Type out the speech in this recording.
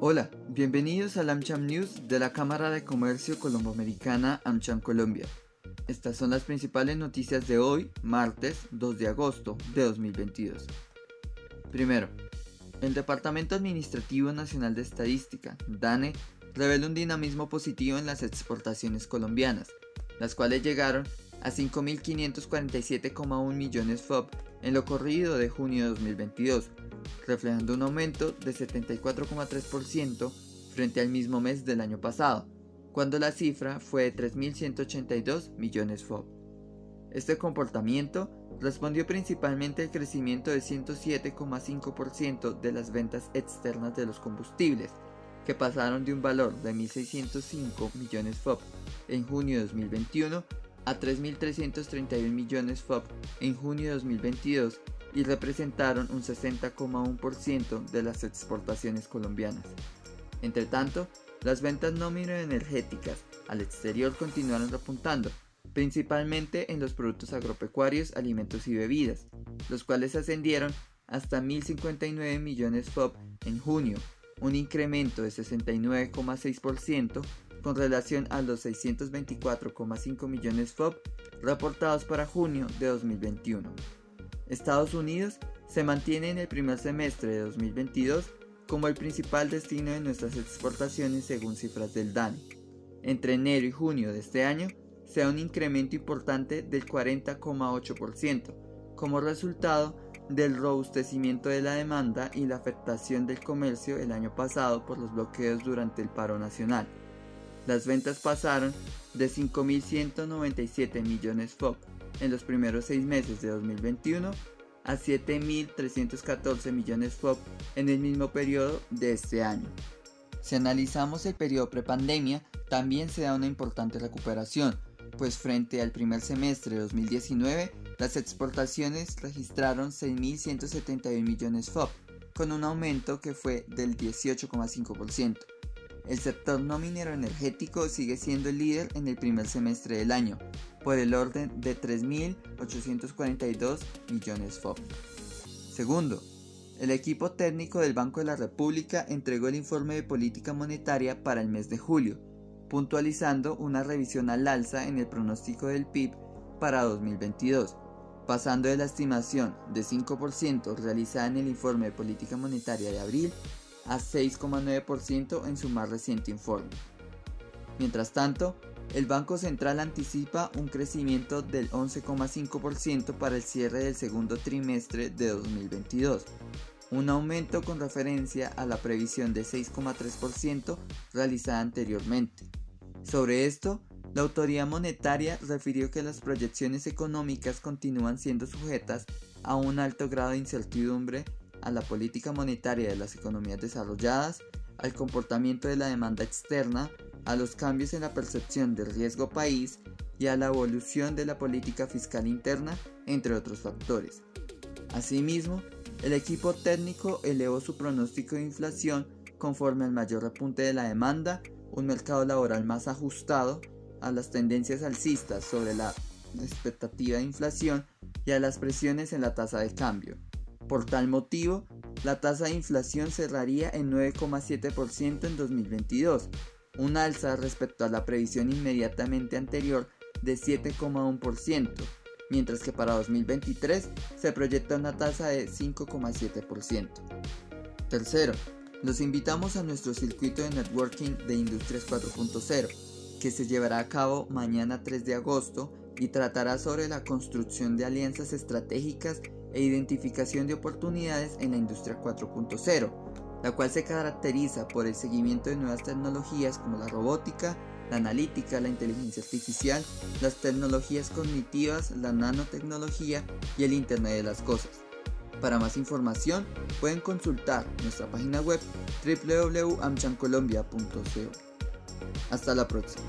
Hola, bienvenidos al AmCham News de la Cámara de Comercio Colomboamericana AmCham Colombia. Estas son las principales noticias de hoy, martes 2 de agosto de 2022. Primero, el Departamento Administrativo Nacional de Estadística, DANE, revela un dinamismo positivo en las exportaciones colombianas, las cuales llegaron a 5.547,1 millones FOB en lo corrido de junio de 2022, reflejando un aumento de 74,3% frente al mismo mes del año pasado, cuando la cifra fue de 3.182 millones FOB. Este comportamiento respondió principalmente al crecimiento de 107,5% de las ventas externas de los combustibles, que pasaron de un valor de 1.605 millones FOB en junio de 2021 a 3.331 millones FOB en junio de 2022 y representaron un 60,1% de las exportaciones colombianas. Entre tanto, las ventas no energéticas al exterior continuaron repuntando, principalmente en los productos agropecuarios, alimentos y bebidas, los cuales ascendieron hasta 1.059 millones FOB en junio, un incremento de 69,6% con relación a los 624,5 millones FOB reportados para junio de 2021. Estados Unidos se mantiene en el primer semestre de 2022 como el principal destino de nuestras exportaciones según cifras del DANE. Entre enero y junio de este año se da un incremento importante del 40,8% como resultado del robustecimiento de la demanda y la afectación del comercio el año pasado por los bloqueos durante el paro nacional. Las ventas pasaron de 5.197 millones FOB en los primeros seis meses de 2021 a 7.314 millones FOB en el mismo periodo de este año. Si analizamos el periodo prepandemia, también se da una importante recuperación, pues frente al primer semestre de 2019, las exportaciones registraron 6.171 millones FOB, con un aumento que fue del 18,5%. El sector no minero energético sigue siendo el líder en el primer semestre del año, por el orden de 3.842 millones FOB. Segundo, el equipo técnico del Banco de la República entregó el informe de política monetaria para el mes de julio, puntualizando una revisión al alza en el pronóstico del PIB para 2022, pasando de la estimación de 5% realizada en el informe de política monetaria de abril a 6,9% en su más reciente informe. Mientras tanto, el Banco Central anticipa un crecimiento del 11,5% para el cierre del segundo trimestre de 2022, un aumento con referencia a la previsión de 6,3% realizada anteriormente. Sobre esto, la autoridad monetaria refirió que las proyecciones económicas continúan siendo sujetas a un alto grado de incertidumbre a la política monetaria de las economías desarrolladas, al comportamiento de la demanda externa, a los cambios en la percepción del riesgo país y a la evolución de la política fiscal interna, entre otros factores. Asimismo, el equipo técnico elevó su pronóstico de inflación conforme al mayor repunte de la demanda, un mercado laboral más ajustado a las tendencias alcistas sobre la expectativa de inflación y a las presiones en la tasa de cambio. Por tal motivo, la tasa de inflación cerraría en 9,7% en 2022, un alza respecto a la previsión inmediatamente anterior de 7,1%, mientras que para 2023 se proyecta una tasa de 5,7%. Tercero, los invitamos a nuestro circuito de networking de Industrias 4.0, que se llevará a cabo mañana 3 de agosto y tratará sobre la construcción de alianzas estratégicas e identificación de oportunidades en la industria 4.0, la cual se caracteriza por el seguimiento de nuevas tecnologías como la robótica, la analítica, la inteligencia artificial, las tecnologías cognitivas, la nanotecnología y el Internet de las Cosas. Para más información pueden consultar nuestra página web www.amchancolombia.co. Hasta la próxima.